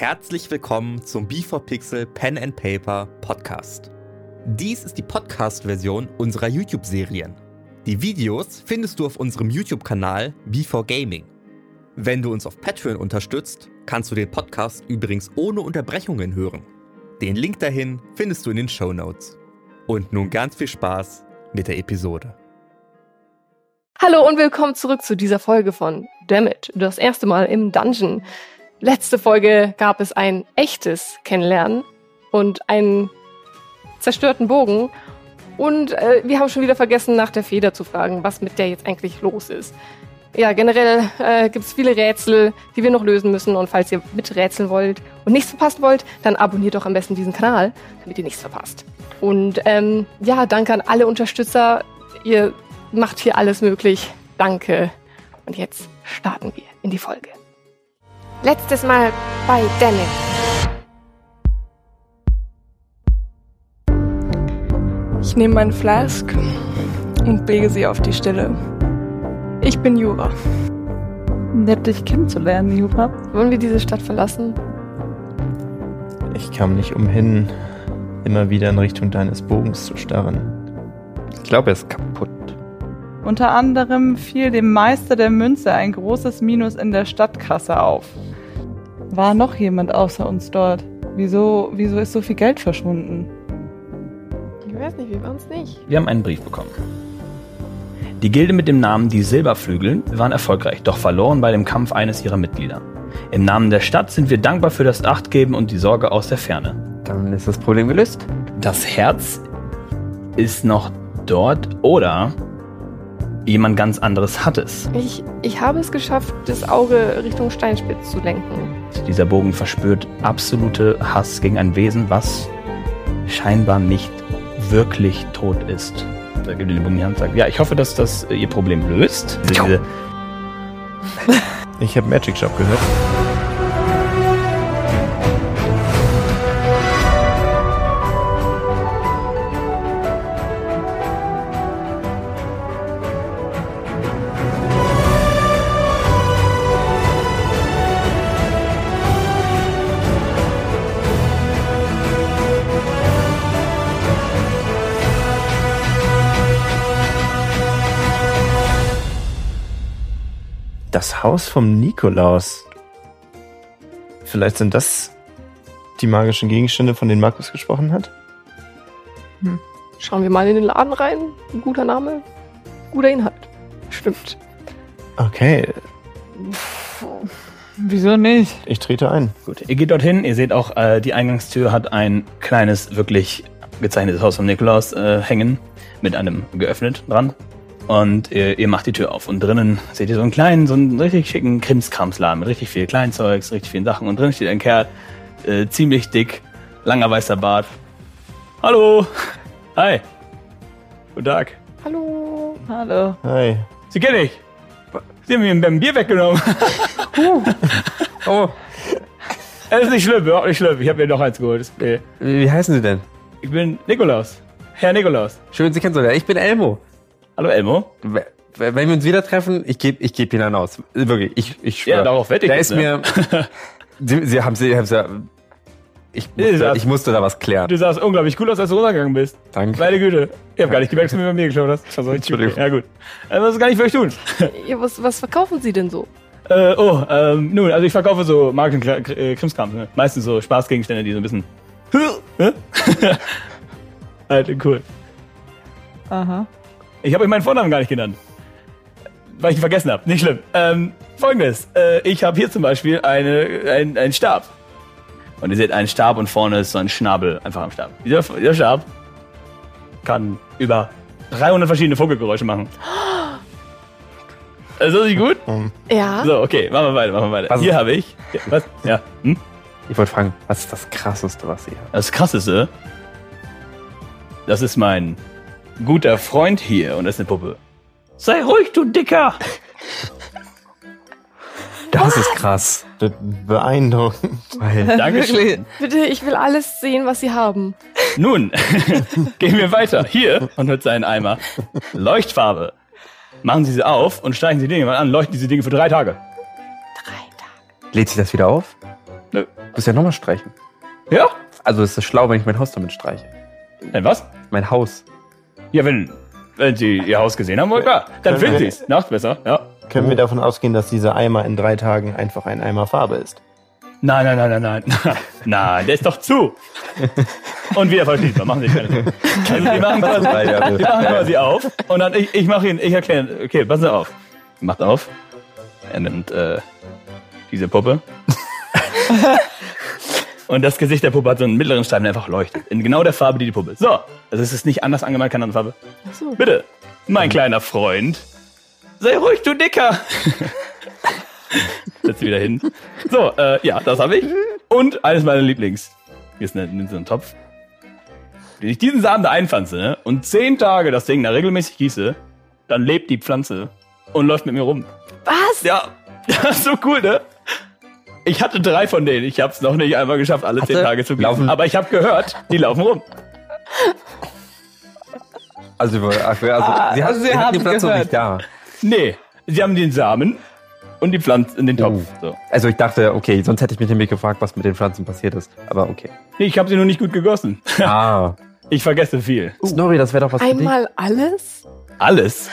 Herzlich willkommen zum B4Pixel Pen and Paper Podcast. Dies ist die Podcast-Version unserer YouTube-Serien. Die Videos findest du auf unserem YouTube-Kanal B4Gaming. Wenn du uns auf Patreon unterstützt, kannst du den Podcast übrigens ohne Unterbrechungen hören. Den Link dahin findest du in den Show Notes. Und nun ganz viel Spaß mit der Episode. Hallo und willkommen zurück zu dieser Folge von Dammit. Das erste Mal im Dungeon. Letzte Folge gab es ein echtes Kennenlernen und einen zerstörten Bogen. Und äh, wir haben schon wieder vergessen, nach der Feder zu fragen, was mit der jetzt eigentlich los ist. Ja, generell äh, gibt es viele Rätsel, die wir noch lösen müssen. Und falls ihr miträtseln wollt und nichts verpassen wollt, dann abonniert doch am besten diesen Kanal, damit ihr nichts verpasst. Und ähm, ja, danke an alle Unterstützer. Ihr macht hier alles möglich. Danke. Und jetzt starten wir in die Folge. Letztes Mal bei Dammit. Ich nehme meine Flask und lege sie auf die Stelle. Ich bin Jura. Nett, dich kennenzulernen, Jura. Wollen wir diese Stadt verlassen? Ich kam nicht umhin, immer wieder in Richtung deines Bogens zu starren. Ich glaube, er ist kaputt. Unter anderem fiel dem Meister der Münze ein großes Minus in der Stadtkasse auf. War noch jemand außer uns dort? Wieso, wieso ist so viel Geld verschwunden? Ich weiß nicht, wir waren es nicht. Wir haben einen Brief bekommen. Die Gilde mit dem Namen Die Silberflügel waren erfolgreich, doch verloren bei dem Kampf eines ihrer Mitglieder. Im Namen der Stadt sind wir dankbar für das Achtgeben und die Sorge aus der Ferne. Dann ist das Problem gelöst. Das Herz ist noch dort oder jemand ganz anderes hat es. Ich, ich habe es geschafft, das Auge Richtung Steinspitz zu lenken. Dieser Bogen verspürt absolute Hass gegen ein Wesen, was scheinbar nicht wirklich tot ist. Da gibt ihr den Bogen in die Hand und sagt, ja, ich hoffe, dass das äh, ihr Problem löst. Ich habe Magic Shop gehört. Das Haus vom Nikolaus. Vielleicht sind das die magischen Gegenstände, von denen Markus gesprochen hat? Schauen wir mal in den Laden rein. Ein guter Name, guter Inhalt. Stimmt. Okay, Wieso nicht? ich trete ein. gut, ihr geht dorthin, ihr seht auch, äh, die Eingangstür hat ein kleines, wirklich gezeichnetes Haus vom Nikolaus äh, hängen, mit einem geöffnet dran. Und ihr, ihr macht die Tür auf und drinnen seht ihr so einen kleinen, so einen richtig schicken Krimskramsladen mit richtig viel Kleinzeugs, richtig vielen Sachen. Und drin steht ein Kerl, äh, ziemlich dick, langer weißer Bart. Hallo! Hi! Guten Tag. Hallo. Hallo. Hi. Sie kenne ich. Sie haben mir ein Bier weggenommen. Oh, Es ist nicht schlimm, überhaupt nicht schlimm. Ich habe mir noch eins geholt. Okay. wie heißen Sie denn? Ich bin Nikolaus. Herr Nikolaus. Schön, Sie kennenzulernen. Ich bin Elmo. Hallo Elmo. Wenn wir uns wieder treffen, ich gebe ich geb ihn dann aus. Wirklich, ich, ich schwöre. Ja, darauf wette ich Da ist ne? mir... Sie, Sie haben Sie, haben Sie, ich, musste, das- ich musste da was klären. Du sahst unglaublich cool aus, als du runtergegangen bist. Danke. Meine Güte. Ich habe gar nicht gemerkt, dass du mir bei mir geschaut hast. Richtig Entschuldigung. Ja, gut. Also, was kann ich für euch tun? Ja, was, was verkaufen Sie denn so? äh, oh, ähm, nun, also ich verkaufe so Marken äh. Ne? Meistens so Spaßgegenstände, die so ein bisschen. Hä? Alter, cool. Aha. Ich habe euch meinen Vornamen gar nicht genannt. Weil ich ihn vergessen habe. Nicht schlimm. Ähm, Folgendes. Äh, ich habe hier zum Beispiel eine, ein, einen Stab. Und ihr seht einen Stab und vorne ist so ein Schnabel einfach am Stab. Dieser, dieser Stab kann über 300 verschiedene Vogelgeräusche machen. Also ist gut? Ja. So, okay, machen wir weiter, machen wir weiter. Was- Hier habe ich. Ja, was? Ja. Hm? Ich wollte fragen, was ist das Krasseste, was Sie haben? Das Krasseste, das ist mein guter Freund hier und das ist eine Puppe. Sei ruhig, du Dicker! Das ist krass. Be beeindruckend. Dankeschön. Bitte, ich will alles sehen, was Sie haben. Nun, gehen wir weiter. Hier, und mit seinen Eimer. Leuchtfarbe. Machen Sie sie auf und streichen Sie Dinge mal an, leuchten diese Dinge für drei Tage. Drei Tage. lädt sich das wieder auf? Nö. Muss ja nochmal streichen. Ja? Also es ist schlau, wenn ich mein Haus damit streiche. Denn was? Mein Haus. Ja, wenn, wenn Sie Ihr Haus gesehen haben, klar. Dann finden Sie es. Nachts besser, ja. Können wir davon ausgehen, dass dieser Eimer in drei Tagen einfach ein Eimer Farbe ist? Nein, nein, nein, nein, nein. Nein, der ist doch zu. Und wieder verschließbar. Machen Sie keine Sorgen. Also, die machen quasi, die machen quasi auf. Und dann, ich, ich mache Ihnen, ich erkläre, okay, passen Sie auf. Macht auf. Er nimmt äh, diese Puppe. Und das Gesicht der Puppe hat so einen mittleren Streifen, der einfach leuchtet. In genau der Farbe, die die Puppe ist. So, also es ist nicht anders angemalt, keine andere Farbe. Ach so. Bitte, mein kleiner Freund. Sei ruhig, du Dicker. Setz sie wieder hin. So, äh, ja, das habe ich. Und eines meiner Lieblings. Hier ist eine, so ein Topf. Wenn ich diesen Samen da einpflanze ne, und zehn Tage das Ding da regelmäßig gieße, dann lebt die Pflanze und läuft mit mir rum. Was? Ja, das ist so cool, ne? Ich hatte drei von denen. Ich habe es noch nicht einmal geschafft, alle zehn Hatte- Tage zu gießen. laufen- Aber ich habe gehört, die laufen rum. Also, über- ach, also Ah, sie, hat, Sie sie haben die Pflanze noch nicht da. Nee, sie haben den Samen und die Pflanze in den Topf. Oh. So. Also ich dachte, okay, sonst hätte ich mich nämlich gefragt, was mit den Pflanzen passiert ist. Aber okay. Nee, ich habe sie nur nicht gut gegossen. Ah. Ich vergesse viel. Snorri, das wäre doch was Einmal alles? Alles.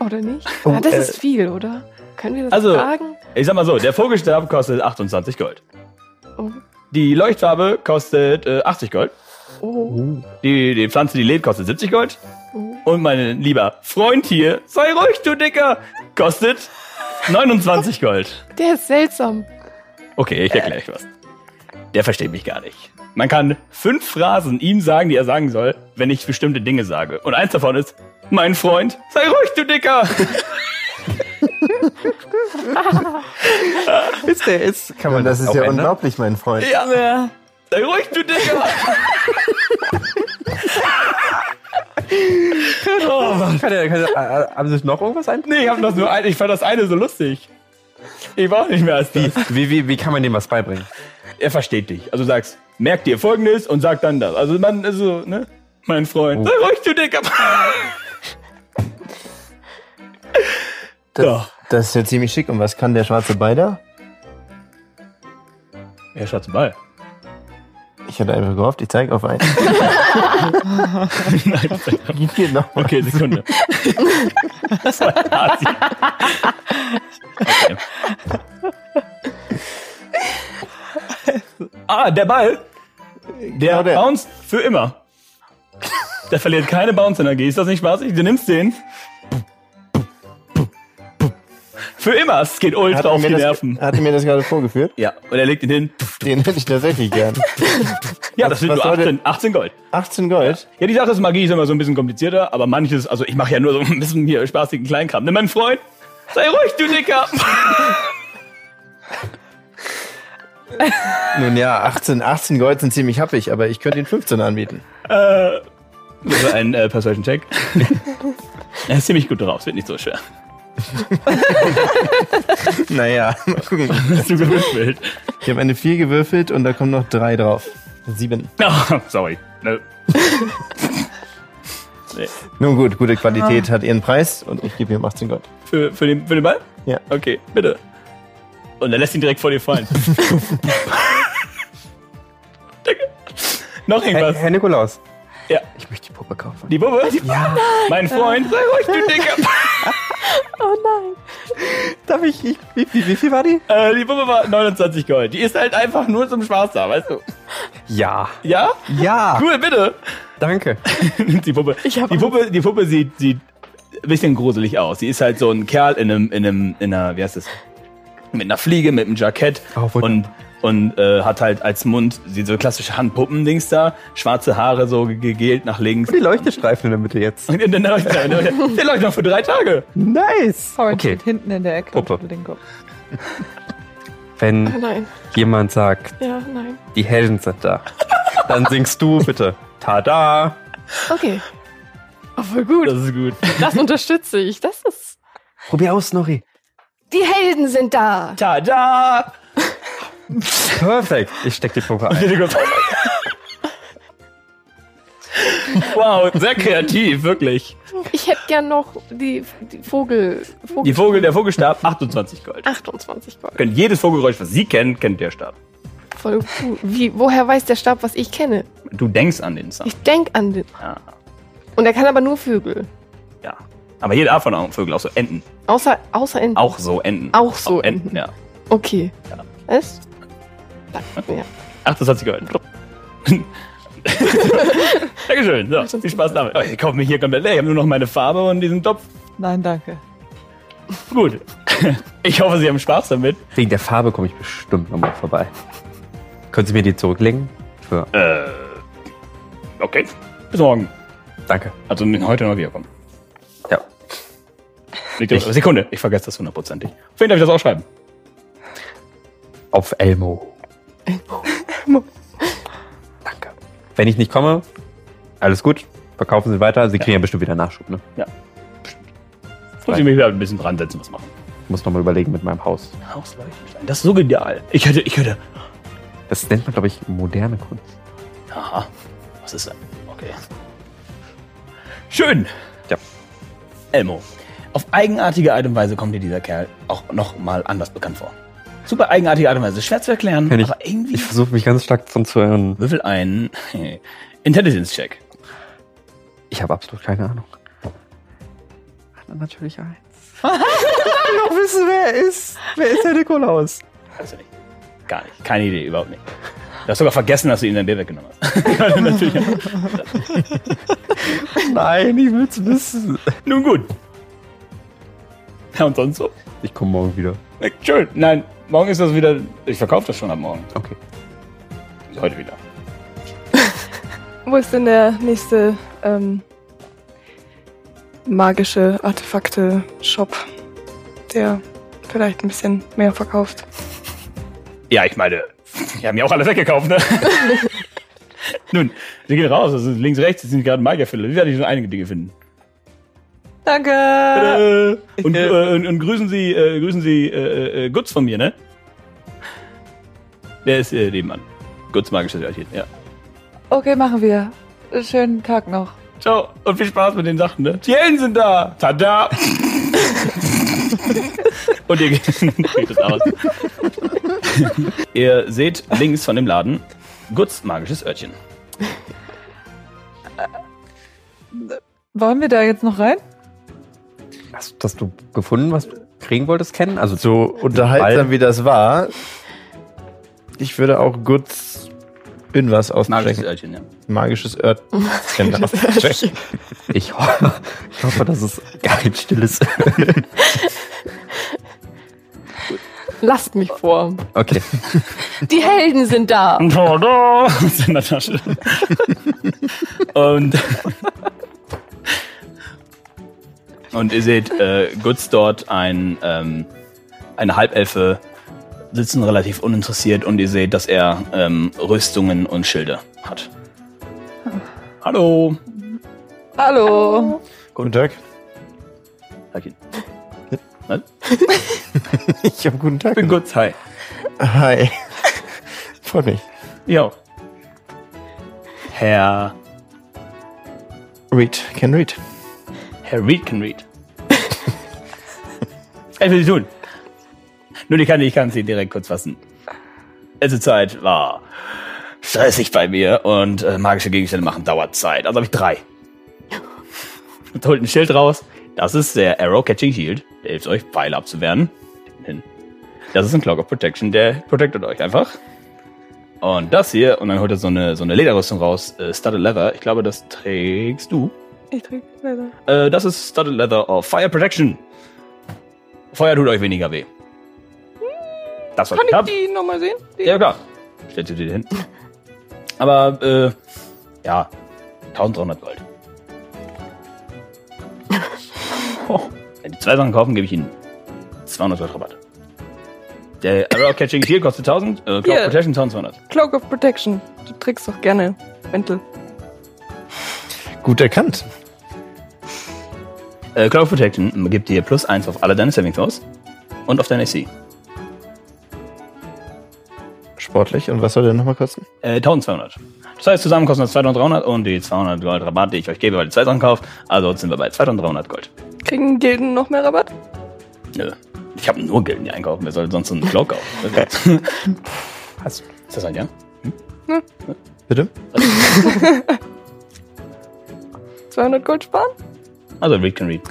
Oder nicht? Oh, ja, das äh, ist viel, oder? Können wir das also- fragen? Ich sag mal so, der Vogelstab kostet 28 Gold. Oh. Die Leuchtfarbe kostet äh, 80 Gold. Oh. Die, die Pflanze, die lebt, kostet 70 Gold. Oh. Und mein lieber Freund hier, sei ruhig, du Dicker, kostet 29 Gold. Der ist seltsam. Okay, ich erkläre euch was. Der versteht mich gar nicht. Man kann fünf Phrasen ihm sagen, die er sagen soll, wenn ich bestimmte Dinge sage. Und eins davon ist, mein Freund, sei ruhig, du Dicker. Ist der ist? Kann Und das ist auch ja ändern? unglaublich, mein Freund. Ja. Sei ruhig, du Dicker. oh, Mann. Kann der, kann der, äh, haben Sie sich noch irgendwas ein? Nee, ich, hab das nur ein, ich fand das eine so lustig. Ich war auch nicht mehr als das. Wie, wie, wie kann man dem was beibringen? Er versteht dich. Also sagst, merk dir folgendes und sag dann das. Also man ist so, ne? Mein Freund. Oh. Sei ruhig, du Dicker. Das, Ja. Das ist ja ziemlich schick. Und was kann der schwarze Beider? Ja, schwarze Ball. Ich hatte einfach gehofft, ich zeige auf einen. Hier nochmal. Okay, Sekunde. Das war Asi. Okay. Ah, der Ball. Der, Genau der. bounced für immer. Der verliert keine Bounce-Energie. Ist das nicht spaßig? Du nimmst den. Für immer. Es geht ultra auf die das- Nerven. Hat er mir das gerade vorgeführt? Ja, und er legt ihn hin. Den hätte ich tatsächlich gern. Ja, Was- das sind nur soll 18, 18 Gold. 18 Gold? Ja, die Sache ist, Magie ist immer so ein bisschen komplizierter, aber manches, also ich mache ja nur so ein bisschen hier spaßigen Kleinkram. Nimm mein Freund, sei ruhig, du Dicker. Nun ja, 18, 18 Gold sind ziemlich happig, aber ich könnte ihn 15 anbieten. äh, war ein äh, Persuasion-Check. er ist ziemlich gut drauf, es wird nicht so schwer. Naja, mal gucken. Hast du gewürfelt? Ich habe eine 4 gewürfelt und da kommen noch 3 drauf. 7. Oh, sorry. Nö. Nee. Nun gut, gute Qualität hat ihren Preis und ich gebe ihm 18 Gold. Für, für, den, für den Ball? Ja. Okay, bitte. Und er lässt ihn direkt vor dir fallen. Danke. Noch Herr, irgendwas? Herr Nikolaus. Ja. Ich möchte die Puppe kaufen. Die Puppe? Ja. Mein Freund, sei ruhig, du Dicker. Oh nein. Darf ich, ich wie, wie, wie viel war die? Äh, die Puppe war 29 Gold. Die ist halt einfach nur zum Spaß da, weißt du? Ja. Ja? Ja. Cool, bitte. Danke. die Puppe. Ich hab die Puppe, die Puppe sieht, sieht ein bisschen gruselig aus. Sie ist halt so ein Kerl in einem, in einem, in einer, wie heißt das? Mit einer Fliege, mit einem Jackett Oh, und und äh, hat halt als Mund die so klassische Handpuppendings da, schwarze Haare so ge- gegelt nach links. Und die Leuchtestreifen in der Mitte jetzt. Und der leuchtet, der leuchtet noch für drei Tage. Nice. Okay. steht hinten in der Ecke Puppe. den Kopf. Wenn Oh nein. jemand sagt, Ja, nein. die Helden sind da, dann singst du bitte. Tada. Okay. Oh, voll gut. Das ist gut. Das unterstütze ich. Das ist. Probier aus, Nori. Die Helden sind da. Tada! Perfekt. Ich steck die Puppe ein. wow, sehr kreativ, wirklich. Ich hätte gern noch die, die Vogel. Vogel Die Vogel, der Vogelstab, 28 Gold. 28 Gold. Könnt jedes Vogelgeräusch, was Sie kennen, kennt der Stab. Voll gut. Wie, woher weiß der Stab, was ich kenne? Du denkst an den Sound. Ich denk an den. Ja. Und er kann aber nur Vögel. ja. Aber jede Art von Vögel, auch so Enten. Außer, außer Enten. Auch so Enten. Auch so Enten, Enten. ja. Okay. Ja. Was? Ja. Ach, das hat sie gehört. Dankeschön. So, viel Spaß damit. Oh, ich kaufe mir hier komplett leer. Ich habe nur noch meine Farbe und diesen Topf. Nein, danke. Gut. Ich hoffe, Sie haben Spaß damit. Wegen der Farbe komme ich bestimmt nochmal vorbei. Können Sie mir die zurücklegen? Für. Äh, okay. Bis morgen. Danke. Also heute noch wiederkommen. Ja. Liegt auf- Sekunde, ich vergesse das hundertprozentig. Auf wen darf ich das aufschreiben? Auf Elmo. Danke. Wenn ich nicht komme, alles gut. Verkaufen Sie weiter. Sie kriegen ja, bestimmt wieder Nachschub. Ne? Muss ich mich wieder ein bisschen dran setzen, was machen. Ich muss nochmal überlegen mit meinem Haus. Hausleuchtenstein. Das ist so genial. Ich hätte, ich hätte. Das nennt man, glaube ich, moderne Kunst. Aha. Was ist denn? Okay. Schön. Ja. Elmo. Auf eigenartige Art und Weise kommt dir dieser Kerl auch noch mal anders bekannt vor. Super eigenartige Art und Weise. Schwer zu erklären, ich. aber irgendwie. Ich versuche mich ganz stark davon zu hören. Würfel einen Intelligence-Check. Ich habe absolut keine Ahnung. Hat er natürlich eins. ich will noch wissen, wer er ist. Wer ist der Nikolaus? Kannst du nicht. Gar nicht. Keine Idee, überhaupt nicht. Du hast sogar vergessen, dass du ihm dein Bier weggenommen hast. Natürlich. Nein, ich will's wissen. Nun gut. Ja, und sonst so? Ich komme morgen wieder. Schön. Nein, morgen ist das wieder. Ich verkaufe das schon ab morgen. Okay. Heute wieder. Wo ist denn der nächste ähm, magische Artefakte-Shop, der vielleicht ein bisschen mehr verkauft? Ja, ich meine, die haben ja auch alle weggekauft, ne? Nun, sie gehen raus. Also links, rechts sind gerade Magierfälle. Wie werde ich schon einige Dinge finden? Danke. Äh, und, äh, und, und grüßen Sie, äh, grüßen Sie äh, äh, Gutz von mir, ne? Der ist äh, nebenan. Gutz magisches Örtchen, ja. Okay, machen wir. Schönen Tag noch. Ciao und viel Spaß mit den Sachen, ne? Die Helden sind da! Tada! und ihr geht, geht es aus. ihr seht links von dem Laden Gutz magisches Örtchen. Wollen wir da jetzt noch rein? Hast, hast du gefunden, was du kriegen wolltest, kennen? Also So unterhaltsam wie das war, ich würde auch Guts irgendwas Magisches aussprechen. Örtchen, ja. Magisches Örtchen aussprechen. Ich, ho ich hoffe, dass es kein stilles. Lasst mich vor. Okay. Die Helden sind da. Tada! Aus in der Tasche. und, und ihr seht äh, Gutz dort ein, ähm, eine Halbelfe sitzen relativ uninteressiert und ihr seht, dass er ähm, Rüstungen und Schilde hat. Hallo. Hallo. Guten Tag. Ihn. Ich habe guten Tag. Ich bin Gutz, hi. Hi. Freut mich. Jo. Herr, Read. Can read. Herr Reed can read. Ich für Sie tun? Nur ich kann, ich kann Sie direkt kurz fassen. Letzte Zeit war stressig bei mir und äh, magische Gegenstände machen dauert Zeit. Also habe ich drei. Und holt ein Schild raus. Das ist der Arrow Catching Shield. Der hilft euch, Pfeile abzuwehren. Das ist ein Cloak of Protection, der protectet euch einfach. Und das hier, und dann holt er so eine, so eine Lederrüstung raus, äh, Studded Leather. Ich glaube, das trägst du. Ich trinke leider. Äh, das ist Studded Leather of Fire Protection. Feuer tut euch weniger weh. Das was Kann ich ich hab. die nochmal sehen? Die- Ja, klar. Stellt sie dir hin. Aber, äh, ja, 1300 Gold. Oh, Wenn die zwei Sachen kaufen, gebe ich ihnen 200 Gold Rabatt. Der Arrow Catching Shield kostet 1000, äh, Cloak Hier. Protection 1200. Cloak of Protection. Du trägst doch gerne Mäntel. Gut erkannt. Äh, Cloak Protection gibt dir plus 1 auf alle deine Saving Throws und auf deine AC. Sportlich. Und was soll der nochmal kosten? Äh, 1200. Das heißt, zusammen kosten das 2300 und die 200 Gold Rabatt, die ich euch gebe, weil ihr zwei Sachen kauft. Also sind wir bei 2300 Gold. Kriegen Gilden noch mehr Rabatt? Nö. Ich habe nur Gilden, die einkaufen. Wer soll sonst so einen Cloak kaufen? Hast, Ist das ein Ja? Bitte? 200 Gold sparen? Also Read can Read.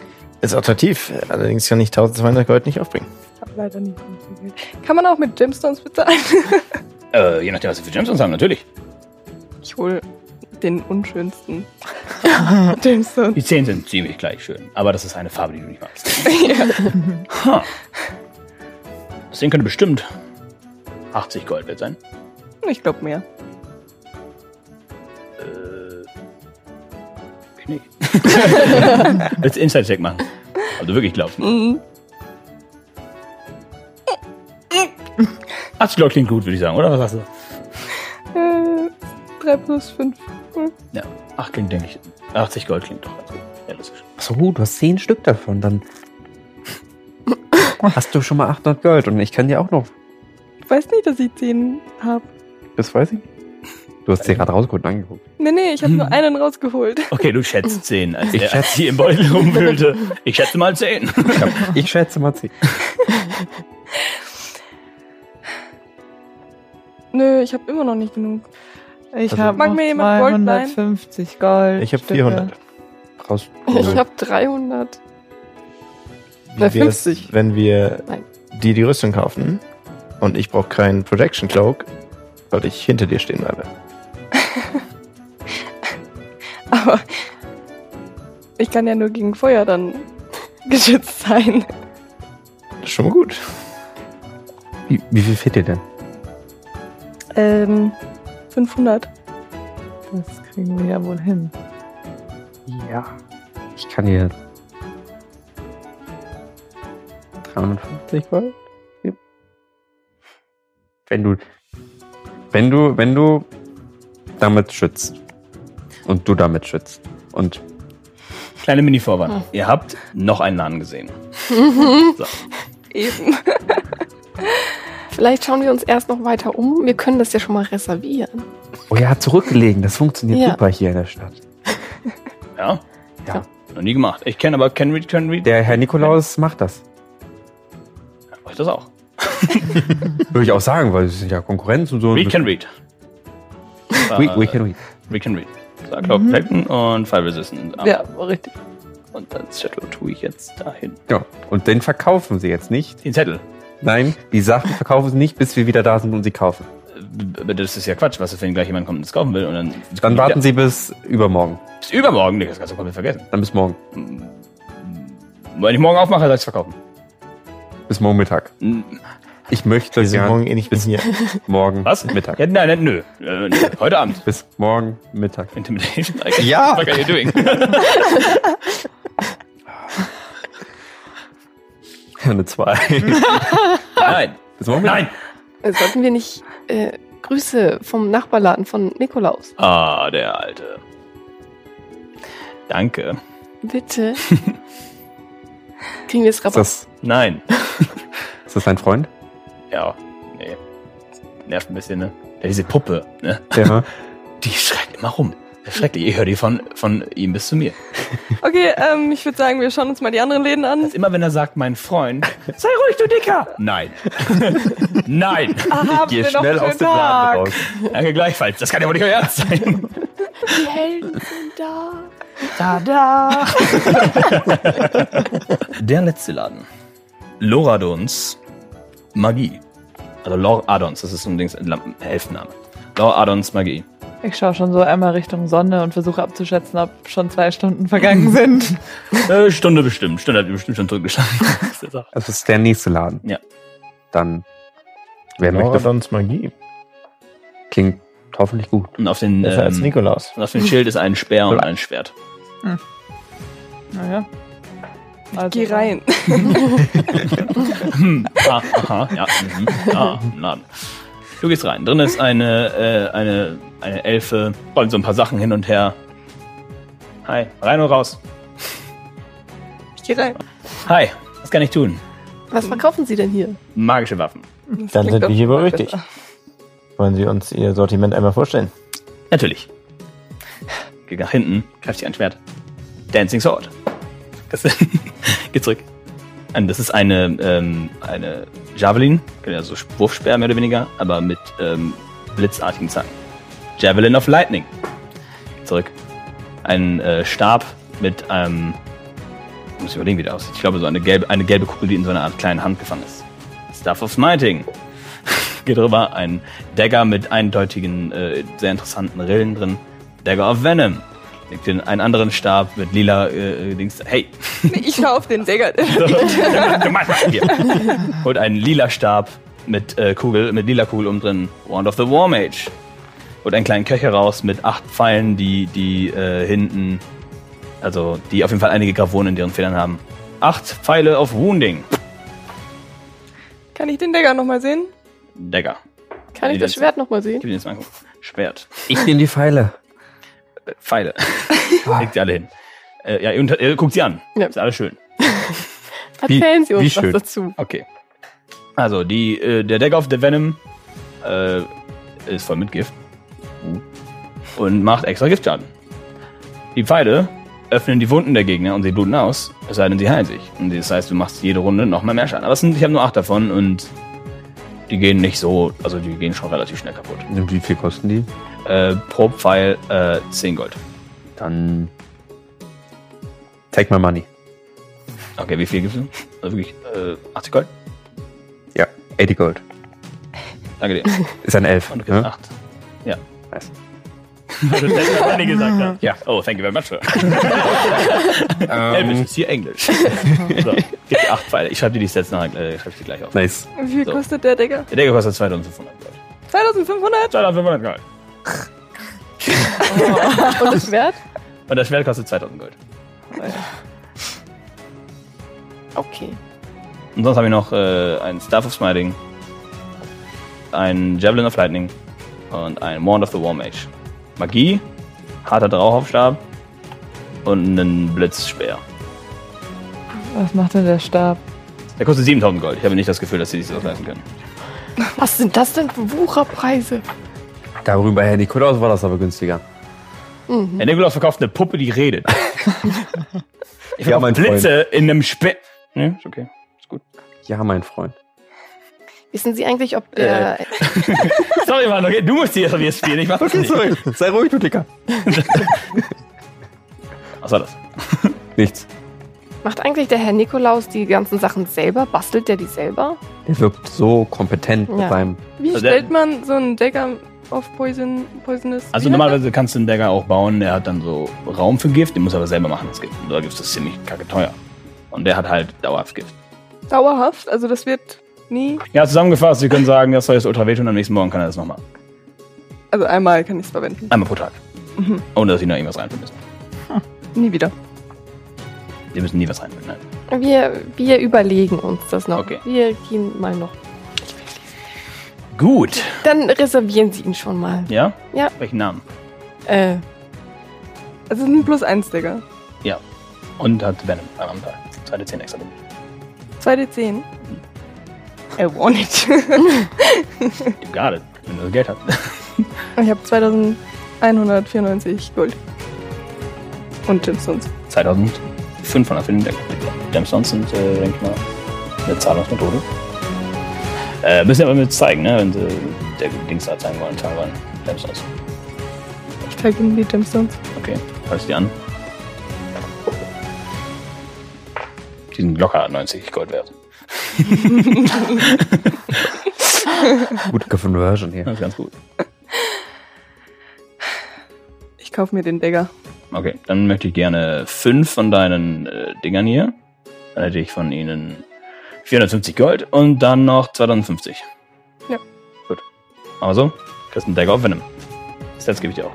Ist attraktiv, allerdings kann ich 1200 Gold nicht aufbringen. Ich habe leider nicht Geld. Kann man auch mit Gemstones bezahlen? Äh, je nachdem, was sie für Gemstones haben, natürlich. Ich hole den unschönsten Gemstone. Die 10 sind ziemlich gleich schön, aber das ist eine Farbe, die du nicht magst. Ha. Das Ding könnte bestimmt 80 Gold wert sein. Ich glaube mehr. Äh, nicht. Willst du Inside-Check machen? Ob du wirklich glaubst. Mhm. 80 Gold klingt gut, würde ich sagen, oder? Was sagst du? Äh, 3 plus 5. Ja, 8 klingt, denke ich. 80 Gold klingt doch ganz gut. Realistisch. Achso, du hast zehn Stück davon. Dann hast du schon mal 800 Gold und ich kann dir auch noch. Ich weiß nicht, dass ich 10 habe. Das weiß ich. Du hast dir gerade rausgeholt und angeguckt. Nee, nee, ich habe nur einen rausgeholt. Okay, du schätzt 10, als Ich er schätze- sie im Beutel rumwühlte. Ich schätze mal 10. Ich schätze mal 10. Nö, ich habe immer noch nicht genug. Ich Also- habe Mag noch mir jemand Gold leihen? 250 Gold. Ich habe Stücke. 400. Raus. Ich habe 300. Wie Na, wär's, 50. wenn wir Nein. die die Rüstung kaufen und ich brauche keinen Protection Cloak, weil ich hinter dir stehen bleibe. Aber ich kann ja nur gegen Feuer dann geschützt sein. Das ist schon mal gut. Wie, wie viel fehlt dir denn? Ähm, 500. Das kriegen wir ja wohl hin. Ja. Ich kann dir 350 Gold. Wenn du, wenn du, wenn du damit schützt. Und du damit schützt. Und Kleine Mini-Vorwand. Ihr habt noch einen Laden gesehen. So. Eben. Vielleicht schauen wir uns erst noch weiter um. Wir können das ja schon mal reservieren. oh ja, zurückgelegen. Das funktioniert Ja. super hier in der Stadt. Ja? Ja. Noch nie gemacht. Ich kenne aber Can Read, Can Read. Der Herr Nikolaus macht das. Ich das auch. Würde ich auch sagen, weil es sind ja Konkurrenz und so. Read Can Read. We, we can read. Read Can Read. So, Cloud Protecten und Fire Resistant. Ja, richtig. Und das Shadow tue ich jetzt dahin. Ja. Und den verkaufen sie jetzt nicht. Den Zettel. Nein, die Sachen verkaufen sie nicht, bis wir wieder da sind und sie kaufen. Äh, das ist ja Quatsch, was wenn gleich jemand kommt und es kaufen will und dann. Dann warten sie bis übermorgen. Bis übermorgen. Nee, das kannst du komplett vergessen. Dann bis morgen. Wenn ich morgen aufmache, soll ich es verkaufen. Bis morgen Mittag. Ich möchte Wir sind gern morgen eh nicht bis hier. morgen Was? Mittag. Ja, nein, nein, nö. Äh, nö. Heute Abend. Bis morgen Mittag. Intimidation. Ja. What are you doing? Eine 2. nein. bis morgen Mittag. Nein. Äh, Sollten wir nicht äh, Grüße vom Nachbarladen von Nikolaus? Ah, der Alte. Danke. Bitte. Kriegen wir es Ist Rabatt? das, Nein. ist das dein Freund? Ja, nee. Nervt ein bisschen, ne? Ja, diese Puppe, ne? Ja. Die schreit immer rum. Schrecklich. Ich höre die von, von ihm bis zu mir. Okay, ähm, ich würde sagen, wir schauen uns mal die anderen Läden an. Also immer wenn er sagt, mein Freund, sei ruhig, du Dicker! Nein. Nein. Aha, Geh schnell aus dem Laden raus. Danke gleichfalls. Das kann ja wohl nicht euer Ernst sein. Die Helden sind da. Da, da. Der letzte Laden. Loradons Magie. Also Lor Adons, das ist so ein Dings, Lampen- Elfenname. Lor Adons Magie. Ich schaue schon so einmal Richtung Sonne und versuche abzuschätzen, ob schon zwei Stunden vergangen sind. Äh, Stunde bestimmt. Stunde hat ihr bestimmt schon zurückgestanden. Das ist auch- Das ist der nächste Laden. Ja. Dann, wer möchte, Moradons Magie. klingt hoffentlich gut. Und auf den, Besser als ähm, Nikolaus. und auf dem Schild ist ein Speer und ein Schwert. Naja. Also, Geh rein. Hm, ah, aha, ja. Mhm, ah, im Laden. Du gehst rein. Drin ist eine, äh, eine, eine Elfe, rollen so ein paar Sachen hin und her. Hi, rein und raus. Ich geh rein. Hi, was kann ich tun? Was verkaufen Sie denn hier? Magische Waffen. Das Dann sind wir hier wohl richtig. Wollen Sie uns Ihr Sortiment einmal vorstellen? Natürlich. Geh nach hinten, greift sich ein Schwert. Dancing Sword. Geh zurück. Und das ist eine, ähm, eine Javelin, also Wurfspeer mehr oder weniger, aber mit ähm, blitzartigen Zacken. Javelin of Lightning. Zurück. Ein äh, Stab mit einem. Ich muss überlegen, wie der aussieht. Ich glaube, so eine gelbe, eine gelbe Kugel, die in so einer Art kleinen Hand gefangen ist. Staff of Smiting. Geht rüber. Ein Dagger mit eindeutigen, äh, sehr interessanten Rillen drin. Dagger of Venom. Legt den einen anderen Stab mit lila äh, Dings. Hey, Ich schau auf den hier. Holt einen lila Stab mit äh, Kugel, mit lila Kugel um drin. Wand of the War Mage. Holt einen kleinen Köcher raus mit acht Pfeilen, die, die äh, hinten, also die auf jeden Fall einige Gravuren in deren Federn haben. Acht Pfeile auf Wounding. Kann ich den Dagger nochmal sehen? Dagger. Kann ich das. Schwert nochmal sehen? Gib ihn jetzt mal angucken. Schwert. Ich nehme die Pfeile. Pfeile. Legt sie alle hin. Äh, ja, und, äh, guckt sie an. Ja. Ist alles schön. Wie- Erzählen Sie uns wie was dazu. Okay. Also, die, äh, der Deck of the Venom äh, ist voll mit Gift. Und macht extra Giftschaden. Die Pfeile öffnen die Wunden der Gegner und sie bluten aus, es sei denn, sie heilen sich. Und das heißt, du machst jede Runde nochmal mehr Schaden. Aber es sind, ich habe nur acht davon und die gehen nicht so, also die gehen schon relativ schnell kaputt. Und wie viel kosten die? Äh, pro Pfeil äh, 10 Gold. Dann. Take my money. Okay, wie viel gibt's denn? Also wirklich äh, 80 Gold? Ja, 80 Gold. Danke dir. Ist ein Elf. Und du kriegst ne? 8. Ja. Nice. Weil du das Money gesagt hast. Ja. Oh, thank you very much, sir. Ähm, Elvis ist hier Englisch. so, gib dir 8 Pfeile. Ich schreibe dir die Stats nachher, äh, schreib ich dir gleich auf. nice. Wie viel So. kostet der Dagger? Der Decke kostet 2500 Gold. 2500? 2500 Gold. Und das Schwert? Und das Schwert kostet 2000 Gold. Okay. Und sonst habe ich noch äh, einen Staff of Smiting, einen Javelin of Lightning und einen Wand of the War Mage. Magie, harter Drauhaufstab und einen Blitzspeer. Was macht denn der Stab? Der kostet 7000 Gold. Ich habe nicht das Gefühl, dass sie sich das leisten können. Was sind das denn für Wucherpreise? Darüber, Herr Nikolaus, war das aber günstiger. Mhm. Herr Nikolaus verkauft eine Puppe, die redet. Ich Ja, verkaufe mein Blitze in einem Speer. Ne, ist okay. Ist gut. Ja, mein Freund. Wissen Sie eigentlich, ob der. Sorry, Mann, okay, du musst hier jetzt spielen. Ich mach das nicht. sorry. Sei ruhig, du Dicker. Was war das? Nichts. Macht eigentlich der Herr Nikolaus die ganzen Sachen selber? Bastelt der die selber? Der wirkt so kompetent mit Ja. seinem. Wie Also stellt man so einen Dagger auf Poison, Poisonous? Also normalerweise kannst du einen Dagger auch bauen, der hat dann so Raum für Gift, den muss aber selber machen, das Gift. Und da Gift ist ziemlich kacke teuer. Und der hat halt dauerhaft Gift. Dauerhaft? Also das wird nie. Ja, zusammengefasst, Sie können sagen, das soll jetzt ultra wehtun, am nächsten Morgen kann er das nochmal. Also einmal kann ich es verwenden. Einmal pro Tag. Mhm. Ohne dass Sie noch irgendwas reinfüllen müssen. Nie wieder. Sie müssen nie was reinfüllen, nein. Wir, wir überlegen uns das noch. Okay. Wir gehen mal noch. Gut. Dann reservieren Sie ihn schon mal. Ja? Ja. Welchen Namen? Äh, Also es ist ein plus 1 Dagger. Und hat Venom am Tag. Zweite 10 extra. 2d10. I want it. You got it. Wenn du das Geld hast. ich habe 2194 Gold. Und Gemstones. 2500 für den Deck. Gemstones sind, äh, denke ich mal, eine Zahlungsmethode. Äh, müssen aber mit zeigen, ne? Wenn sie der Dings da zeigen wollen, zeigen wollen. Gemstones. Ich zeige Ihnen die Gemstones. Okay, hörst die an. Die sind locker 90 Gold wert. Gute Conversion hier. Das ist ganz gut. Ich kaufe mir den Dagger. Okay, dann möchte ich gerne fünf von deinen äh, Dingern hier. Dann hätte ich von ihnen 450 Gold und dann noch 2050. Ja. Gut. Aber so, kriegst einen Dagger auf Venom. Stats gebe ich dir auch.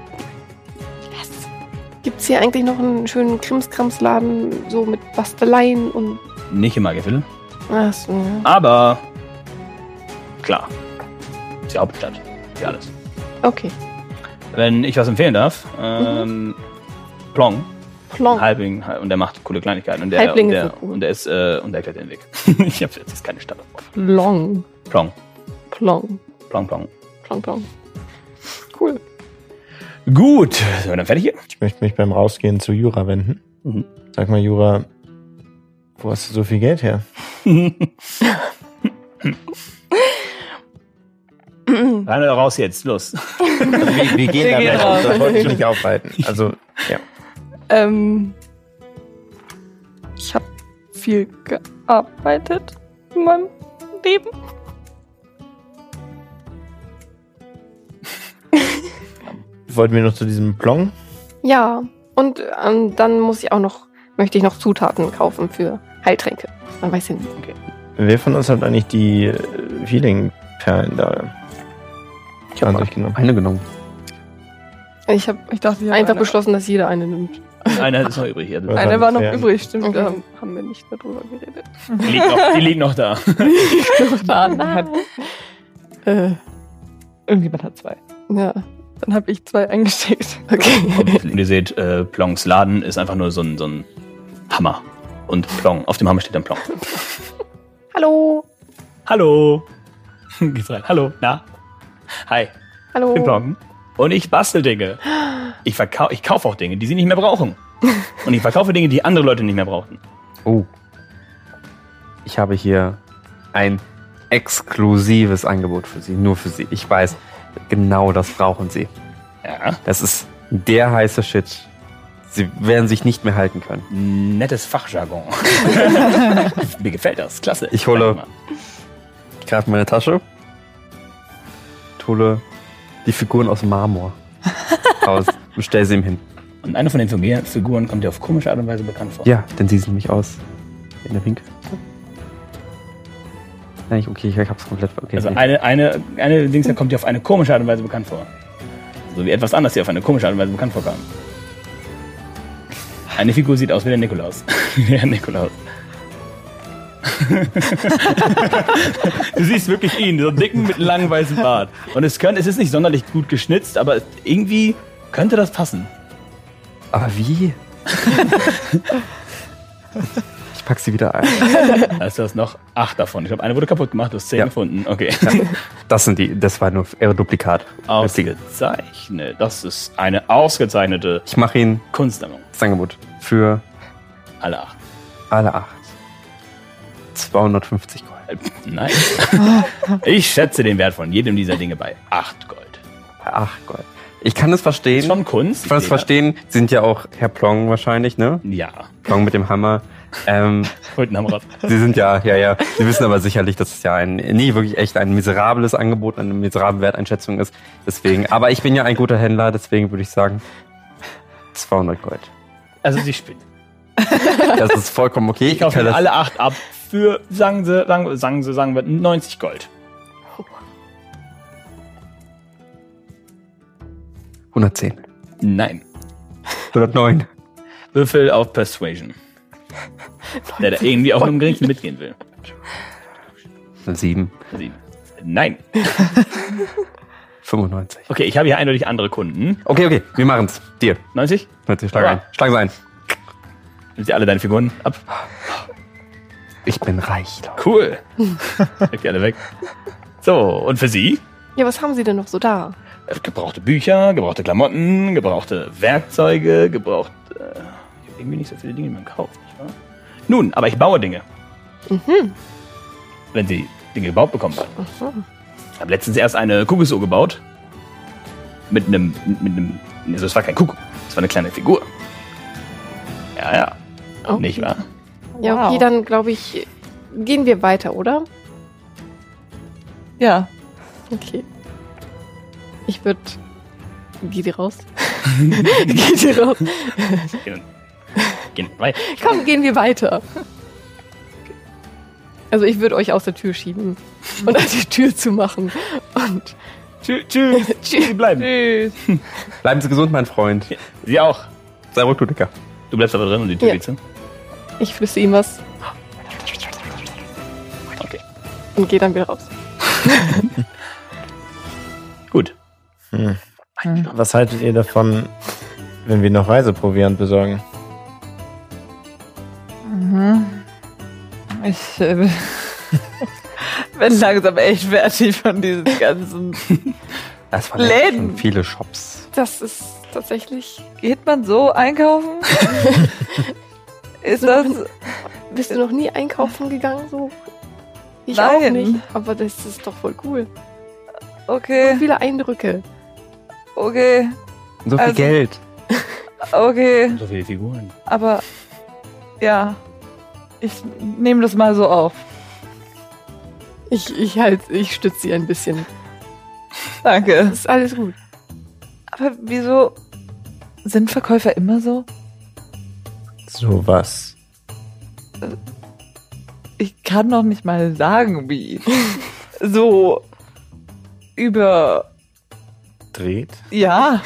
gibt's hier eigentlich noch einen schönen Krimskramsladen, so mit Basteleien und. Nicht immer Gefälle. Ach so, ja. Aber klar. Ist die Hauptstadt. Wie alles. Okay. Wenn ich was empfehlen darf, ähm, Plong, Plonk. Halbling, und der macht coole Kleinigkeiten. Und der, Halblinge und der, sind cool. und der ist, äh, und der erklärt den Weg. ich habe jetzt keine Stadt. Plong. Plong, Plong. Plong, Plong. Plong, plong. Cool. Gut, sind wir dann fertig hier? Ich möchte mich beim Rausgehen zu Jura wenden. Mhm. Sag mal, Jura, wo hast du so viel Geld her? Rein oder raus jetzt, los. Wir, wir gehen da gehen raus. Das wollte ich nicht aufhalten. Also, ja. Ähm, ich habe viel gearbeitet in meinem Leben. Wollten wir noch zu diesem Plong? ja, und ähm, dann muss ich auch noch, möchte ich noch Zutaten kaufen für Heiltränke. Man weiß ja nie. Wer von uns hat eigentlich die äh, Healing-Perlen da Ich habe durchgenommen? eine genommen. Ich habe Ich dachte, ich hab einfach eine. beschlossen, dass jeder eine nimmt. Einer ist noch übrig. Ja, Was Eine haben war noch wir? übrig, stimmt. Okay. Da haben wir nicht darüber geredet. die, liegt noch, die liegt noch da. Hat, Äh, irgendjemand hat zwei. ja, Dann habe ich zwei eingesteckt. okay. Und ihr seht, äh, Plongs Laden ist einfach nur so ein, so ein Hammer. Und Plong. Auf dem Hammer steht dann Plong. Hallo. Hallo. Geht's rein. Hallo. Na? Hi. Hallo. Ich bin Plong. Und ich bastel Dinge. Ich, verkau ich kaufe auch Dinge, die sie nicht mehr brauchen. Und ich verkaufe Dinge, die andere Leute nicht mehr brauchen. Oh. Ich habe hier ein exklusives Angebot für Sie, nur für Sie. Ich weiß, genau das brauchen Sie. Ja. Das ist der heiße Shit. Sie werden sich nicht mehr halten können. Nettes Fachjargon. Mir gefällt das. Klasse. Ich hole-. Ich greife in meine Tasche, hole die Figuren aus Marmor raus und stelle sie ihm hin. Und eine von den Figu- Figuren kommt dir auf komische Art und Weise bekannt vor. Ja, denn sie sieht nämlich aus in der Pink. Nein, okay, ich hab's komplett. Okay, Also eine, eine, eine Dings kommt dir auf eine komische Art und Weise bekannt vor. So wie etwas anderes dir auf eine komische Art und Weise bekannt vorkam. Eine Figur sieht aus wie der Nikolaus. Wie der Nikolaus. du siehst wirklich ihn, so einen dicken mit langem weißen Bart. Und es, könnte, es ist nicht sonderlich gut geschnitzt, aber irgendwie könnte das passen. Aber wie? ich pack sie wieder ein. Also du hast noch acht davon. Ich glaube, eine wurde kaputt gemacht, du hast zehn Ja. gefunden. Okay. Das sind die, das war nur ihre Duplikat. Ausgezeichnet. Das ist eine ausgezeichnete Ich mache Ihnen Kunstsammlung. das Angebot für Alle acht. alle acht. 250 Gold. Äh, Nein. ich schätze den Wert von jedem dieser Dinge bei acht Gold. Ach Gott. Ich kann es verstehen. Ist schon Kunst. ich kann es verstehen. Sie sind ja auch Herr Plong wahrscheinlich, ne? das. Ja. Plong mit dem Hammer. Ähm, wir Sie sind ja, ja, ja. Sie wissen aber sicherlich, dass es ja ein, nie wirklich echt ein miserables Angebot, eine miserable Werteinschätzung ist. Deswegen, aber ich bin ja ein guter Händler, deswegen würde ich sagen 200 Gold. Also sie spinnen. Das ist vollkommen okay. Ich kaufe alle acht ab für, sagen Sie, sagen, wir- sagen Sie, sagen wir, 90 Gold. 110. Nein. 109. Würfel auf Persuasion. Der da irgendwie auch im geringsten mitgehen will. 7. Sieben. Nein. 95. Okay, ich habe hier eindeutig andere Kunden. Okay, okay, wir machen's. Dir. 90? 90, schlag Ja. ein. Schlagen Sie ein. Nimmst du alle deine Figuren ab? Ich bin reich. Cool. Leg die alle weg. So, und für Sie? Ja, was haben Sie denn noch so da? Gebrauchte Bücher, gebrauchte Klamotten, gebrauchte Werkzeuge, gebraucht. Äh, ich habe irgendwie nicht so viele Dinge in meinem Kauf, nicht wahr? Nun, aber ich baue Dinge. Mhm. Wenn Sie Dinge gebaut bekommen so. Ich habe letztens erst eine Kuckucksuhr gebaut. Mit einem. Mit einem. Also, es war kein Kuckuck, es war eine kleine Figur. Ja, ja. Okay. Nicht wahr? Ja, okay, Wow. dann glaube ich, gehen wir weiter, oder? Ja. Okay. Ich würde. Geht ihr raus? Geht ihr raus? Gehen, gehen weiter. Komm, gehen wir weiter. Also ich würde euch aus der Tür schieben und an die Tür zu machen. Und Tschüss. Tschüss. tschüss. Sie bleiben. Tschüss. Bleiben Sie gesund, mein Freund. Sie auch. Sei ruhig, du Dicker. Du bleibst aber drin und die Tür Ja. geht zu. Ich flüstere ihm was Okay. und gehe dann wieder raus. Gut. Hm. Was haltet ihr davon, wenn wir noch Reiseproviant besorgen? Mhm. Ich äh, bin langsam echt fertig von diesen ganzen. Das waren Läden. schon viele Shops. Das ist tatsächlich. Geht man so einkaufen? Ist das. Bist du noch nie einkaufen gegangen so? Ich auch Nein. nicht. Aber das ist doch voll cool. Okay, Viele Eindrücke. okay, So viel Also- Geld. okay. So viele Figuren. Aber ja, ich nehme das mal so auf. Ich, ich halt, ich stütze sie ein bisschen. Danke. Das ist alles gut. Aber wieso sind Verkäufer immer so? So was. Ich kann noch nicht mal sagen, wie. So über. Dreht? Ja,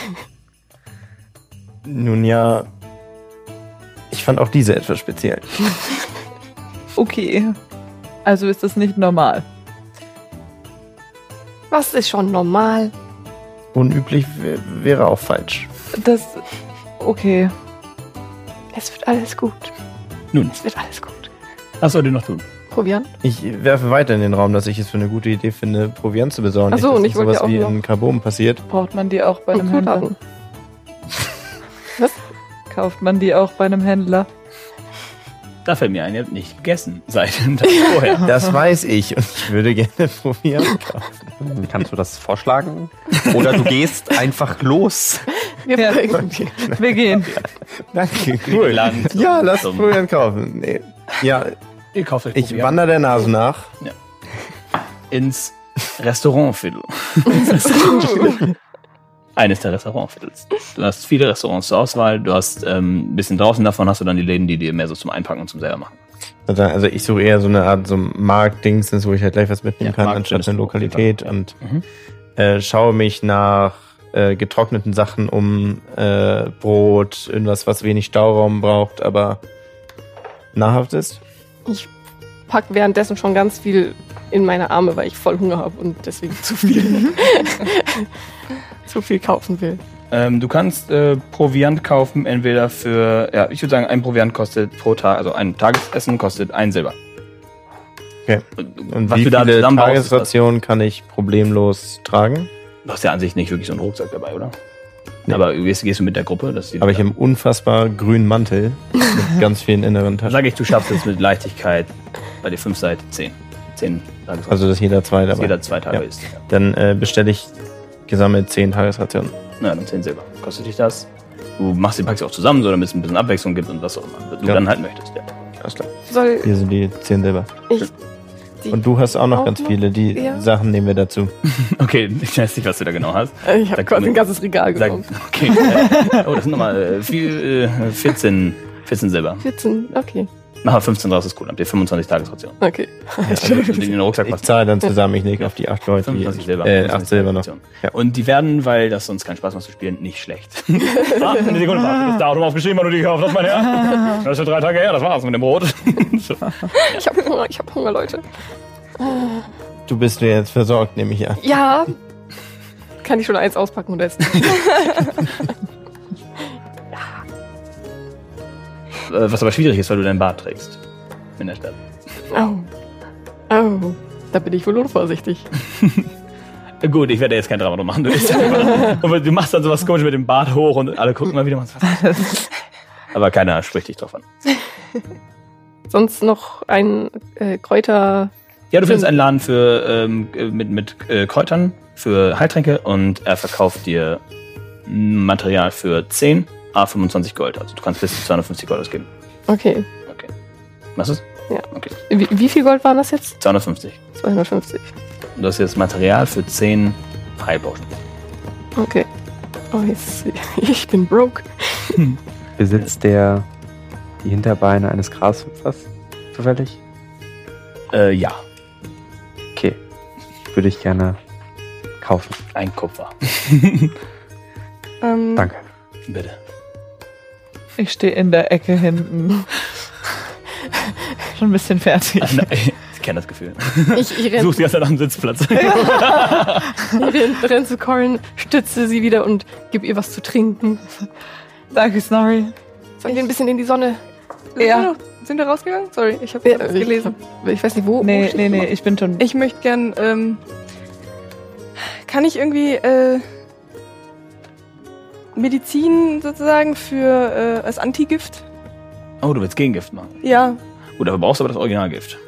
Nun ja. Ich fand auch diese etwas speziell. okay. Also ist das nicht normal. Was ist schon normal? Unüblich wär- wäre auch falsch. Das. Okay. Es wird alles gut. Nun, Es wird alles gut. was soll ihr noch tun? Probieren? Ich werfe weiter in den Raum, dass ich es für eine gute Idee finde, Proviant zu besorgen. Ach so, dass und ich wollte sowas ja auch wie noch- in Carbon passiert. Braucht man die auch bei einem Händler? Zutaten. Kauft man die auch bei einem Händler? Da fällt mir ein, ihr habt nicht gegessen seit dem Tag vorher. Das weiß ich und ich würde gerne kaufen. Kannst du das vorschlagen? Oder du gehst einfach los. Wir Ja. Wir gehen. Danke, cool. zum- Ja, lass zum- Proviant kaufen. Nee. Ja, Ihr kauft euch ich wandere der Nase nach. ins Restaurantviertel. Eines der Restaurantviertels. Du hast viele Restaurants zur Auswahl. Du hast ähm, ein bisschen draußen davon hast du dann die Läden, die dir mehr so zum Einpacken und zum selber machen. Also, also ich suche eher so eine Art so Marktdings, wo ich halt gleich was mitnehmen Ja, kann, Markt anstatt eine Lokalität und Mhm. äh, schaue mich nach äh, getrockneten Sachen um, äh, Brot, irgendwas, was wenig Stauraum braucht, aber nahrhaft ist. Ich pack währenddessen schon ganz viel in meine Arme, weil ich voll Hunger habe und deswegen zu viel zu viel kaufen will. Ähm, du kannst äh, Proviant kaufen, entweder für, ja, ich würde sagen, ein Proviant kostet pro Tag, also ein Tagesessen kostet ein Silber. Okay. Und, Und was wie du da viele ist Tagesrationen kann ich problemlos tragen? Du hast ja an sich nicht wirklich so einen Rucksack dabei, oder? Nee. Aber gehst, gehst du mit der Gruppe? Das Aber ich habe einen unfassbar grünen Mantel mit ganz vielen inneren Dann Taschen. sage ich, du schaffst es mit Leichtigkeit bei der 5 Seite 10. 10 Tagesrationen. Also, dass jeder zwei dass dabei. jeder zwei Tage Ja. isst. Ja. Dann äh, bestelle ich gesammelt zehn Tagesrationen. Na, dann 10 Silber. Kostet dich das? Du machst die Packs auch zusammen, so damit es ein bisschen Abwechslung gibt und was auch immer du Ja. dann halt möchtest. Ja. Alles klar. Soll Hier sind die zehn Silber. ich die Und du hast auch noch Auch ganz noch? viele. Die Ja. Sachen nehmen wir dazu. Okay, ich weiß nicht, was du da genau hast. Äh, Ich habe quasi ein ganzes Regal Sag, genommen. okay. Äh, oh, das sind nochmal äh, viel, äh, 14, 14 Silber. 14, okay. Mach mal 15 draus, ist cool. Dann habt ihr 25 Tagesrationen. Okay. Also, in den Rucksack Ich zahle dann zusammen. Ich lege auf die acht Leute. 25 Silber. Äh, 25 acht Silber noch. Ja. Und die werden, weil das sonst keinen Spaß macht zu spielen, nicht schlecht. ah, eine Sekunde, warte. Das Datum aufgeschrieben, wann du die gekauft hast, mein Herr. Das ist schon drei Tage her, das war's mit dem Brot. Ich habe Hunger, ich habe Hunger, Leute. Du bist mir jetzt versorgt, nehme ich an. Ja. Kann ich schon eins auspacken und essen? Was aber schwierig ist, weil du dein Bart trägst. In der Stadt. Oh. Oh. Da bin ich wohl unvorsichtig. Äh, Gut, ich werde jetzt kein Drama drum machen. Du, einfach. Du machst dann sowas komisch mit dem Bart hoch und alle gucken mal wieder. Aber keiner spricht dich drauf an. Sonst noch ein äh, Kräuter. Ja, du findest einen Laden für, ähm, äh, mit, mit äh, Kräutern für Heiltränke und er verkauft dir Material für 10 A 25 Gold. Also du kannst bis zu 250 Gold ausgeben. Okay. Okay. Was ist? Ja. Okay. Wie, wie viel Gold waren das jetzt? 250. 250. Und du hast jetzt Material für 10 Heilpotions. Okay. Oh, jetzt, ich bin broke. Besitzt der die Hinterbeine eines Grashüpfers zufällig? Äh, ja. Okay. Würde ich gerne kaufen. Ein Kupfer. Ähm, Danke. Bitte. Ich stehe in der Ecke hinten. Schon ein bisschen fertig. Ah, ich kenne das Gefühl. Ich, ich renn, suchst die ganze Zeit nach einem Sitzplatz. ich renn, renn zu Corin, stütze sie wieder und gib ihr was zu trinken. Danke, Snorri. Sollen wir ein bisschen in die Sonne? Ja. Sind wir rausgegangen? Sorry, ich habe Ja, ich- gelesen. Ich weiß nicht, wo. wo Nee, steht nee, nee, ich bin schon. Ich möchte gern, ähm, kann ich irgendwie, äh, Medizin sozusagen für, äh, als Antigift? Oh, du willst Gegengift machen. Ja, Gut, dafür brauchst du aber das Originalgift.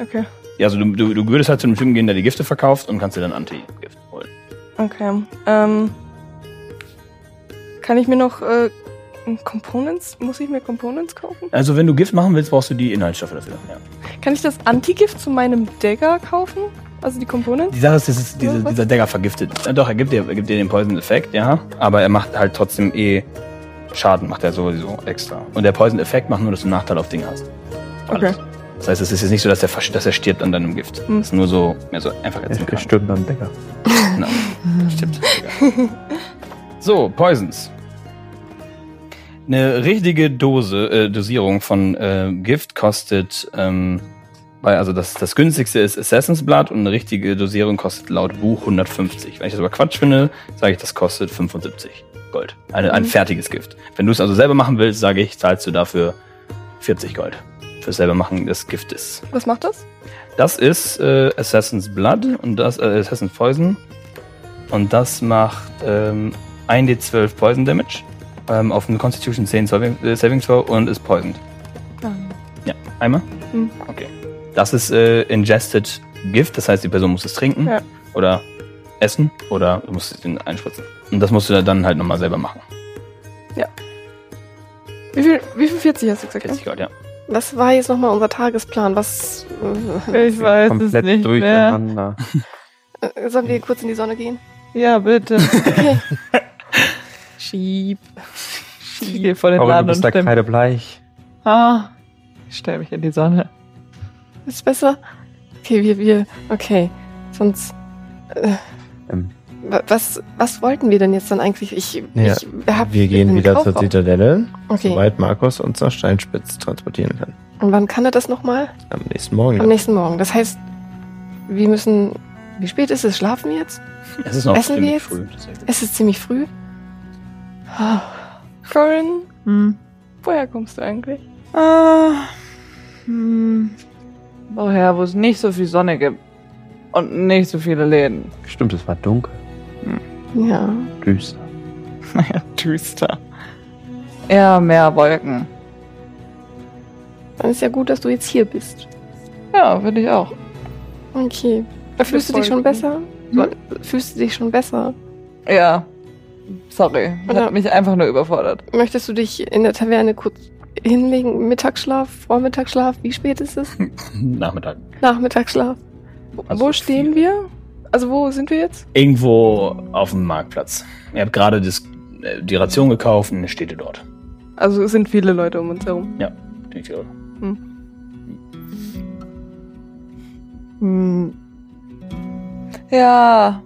okay. Ja, also du, du, du würdest halt zu einem Typen gehen, der die Gifte verkauft und kannst dir dann Anti-Gift. Okay. Ähm, kann ich mir noch äh, Components? Muss ich mir Components kaufen? Also wenn du Gift machen willst, brauchst du die Inhaltsstoffe dafür. Ja. Kann ich das Antigift zu meinem Dagger kaufen? Also die Components? Die Sache ist, das ist diese, dieser Dagger vergiftet. Ja, doch, er gibt, dir, er gibt dir den Poison-Effekt, ja. Aber er macht halt trotzdem eh Schaden, macht er sowieso extra. Und der Poison-Effekt macht nur, dass du einen Nachteil auf Dinge hast. Okay. Alles. Das heißt, es ist jetzt nicht so, dass er, dass er stirbt an deinem Gift. Hm. Es ist nur so, mehr so einfach Er erzählen kann. stirbt am Decker. Genau. Stimmt. so, Poisons. Eine richtige Dose, äh, Dosierung von äh, Gift kostet, ähm, bei, also das, das günstigste ist Assassin's Blood und eine richtige Dosierung kostet laut Buch 150. Wenn ich das aber Quatsch finde, sage ich, das kostet 75 Gold. Eine, ein Mhm. fertiges Gift. Wenn du es also selber machen willst, sage ich, zahlst du dafür 40 Gold. Fürs selber machen des Giftes. Was macht das? Das ist äh, Assassin's Blood und das äh, Assassin's Poison. Und das macht ähm, 1d12 Poison Damage ähm, auf eine Constitution 10 Saving, äh, Saving Throw und ist poisoned. Ja, einmal? Hm. Okay. Das ist äh, Ingested Gift, das heißt, die Person muss es trinken Ja. oder essen oder du musst es einspritzen. Und das musst du dann halt nochmal selber machen. Wie viel, wie viel 40 hast du gesagt? 40 Gold, ja. Was war jetzt nochmal unser Tagesplan? Was Ich weiß es Komplett nicht mehr. durcheinander. äh, sollen wir kurz in die Sonne gehen? Ja, bitte. Okay. Schieb. Ich gehe vor den Aber du Laden und bist da kreidebleich. Ah, ich stelle mich in die Sonne. Ist besser? Okay, wir, wir, okay. Sonst, äh, Ähm. wa- was, was wollten wir denn jetzt dann eigentlich? Ich, Ja, ich hab Wir gehen wieder zur Kaufraum. Zitadelle, Okay. soweit Markus uns nach Steinspitz transportieren kann. Und wann kann er das nochmal? Am nächsten Morgen. Am nächsten Morgen. Das heißt, wir müssen, wie spät ist es? Schlafen wir jetzt? Es ist noch Essen wir ziemlich jetzt? früh. Es ist ziemlich früh. Ah, Corin, Hm. woher kommst du eigentlich? Ah, hm. Woher, wo es nicht so viel Sonne gibt. Und nicht so viele Läden. Stimmt, es war dunkel, Ja. düster. Naja, düster. Eher mehr Wolken. Dann ist ja gut, dass du jetzt hier bist. Ja, finde ich auch. Okay. Fühlst du dich schon besser? Hm? Fühlst du dich schon besser? Ja. Sorry. Oder- Hat mich einfach nur überfordert. Möchtest du dich in der Taverne kurz hinlegen? Mittagsschlaf, Vormittagsschlaf? Wie spät ist es? Nachmittag. Nachmittagsschlaf? Also wo stehen viel. wir? Also wo sind wir jetzt? Irgendwo auf dem Marktplatz. Ihr habt gerade das, äh, die Ration gekauft und steht ihr dort. Also es sind viele Leute um uns herum. Ziemlich viele. Hm. Ja.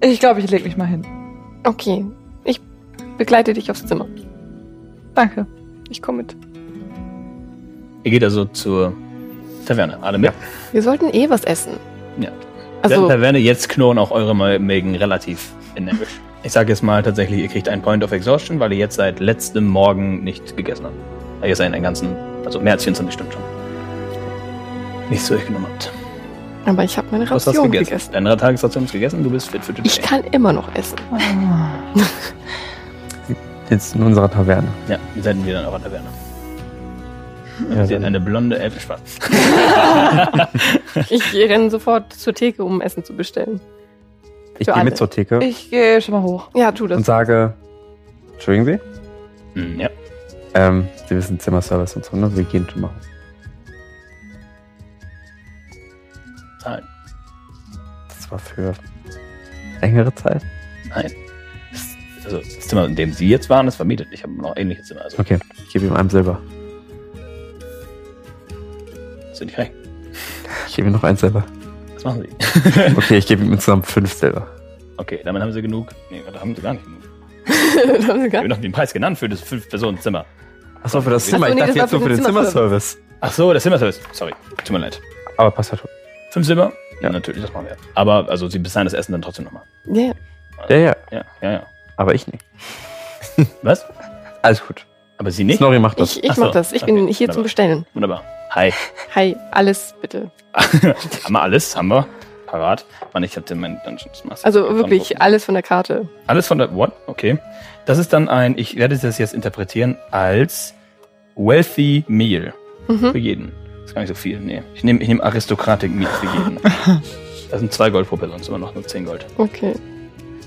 Ich glaube, ich lege mich mal hin. Okay. Ich begleite dich aufs Zimmer. Danke. Ich komme mit. Ihr geht also zur Taverne. Alle mit? Wir sollten eh was essen. Ja. Also, Der Taverne, jetzt knurren auch eure Mägen relativ energisch. Ich sage jetzt mal tatsächlich, ihr kriegt einen Point of Exhaustion, weil ihr jetzt seit letztem Morgen nicht gegessen habt. Weil ihr seid einen ganzen, also mehr als 24 Stunden schon. Nichts durchgenommen habt. aber ich habe meine Du hast was Ration gegessen. gegessen. Deine Tagesration ist gegessen, du bist fit für today. Ich kann immer noch essen. Jetzt in unserer Taverne. Ja, wir sind wieder in eurer Taverne. Ja, Sie hat eine blonde Elfenschwarz. Ich renne sofort zur Theke, um Essen zu bestellen. Ich gehe mit zur Theke Ich gehe schon mal hoch. Ja, tu das. und sage, Entschuldigen Sie, Hm, ja. ähm, Sie wissen Zimmerservice und so, ne? Wir gehen schon mal. Zahlen. Das war für längere Zeit. Nein. Also das Zimmer, in dem Sie jetzt waren, ist vermietet. Ich habe noch ähnliche Zimmer. Also Okay, ich gebe ihm einem Silber. sind nicht recht. Ich gebe ihm noch ein Silber. Was machen Sie? Okay, ich gebe ihm insgesamt fünf Silber. Okay, damit haben Sie genug. Nee, da haben Sie gar nicht genug. Da haben sie Ich habe noch den Preis genannt für das Fünf-Personen-Zimmer. Achso, für das Ach Zimmer. so, ich nee, dachte das war jetzt nur für den Zimmerservice. Ach so, das Zimmerservice. Sorry, tut mir leid. Aber passt halt. Fünf Silber? Ja. Natürlich, das machen wir. Aber also Sie bezahlen das Essen dann trotzdem nochmal. Ja, Ja, ja, Ja, ja, ja. Aber ich nicht. Was? Alles gut. Aber Sie nicht? Snorri macht das. ich, ich Ach so, mach das. Ich bin okay, hier wunderbar. zum Bestellen. Wunderbar. Hi. Hi, alles bitte. haben wir alles? Haben wir? Parat? Mann, ich hatte mein Dungeons Master. Also wirklich alles von der Karte. Alles von der. What? Okay. Das ist dann ein. Ich werde das jetzt interpretieren als Wealthy Meal. Für Mhm. jeden. Das ist gar nicht so viel. Nee. Ich nehme ich nehm Aristocratic Meal für jeden. Das sind zwei Gold pro Person, ist immer noch nur zehn Gold. Okay.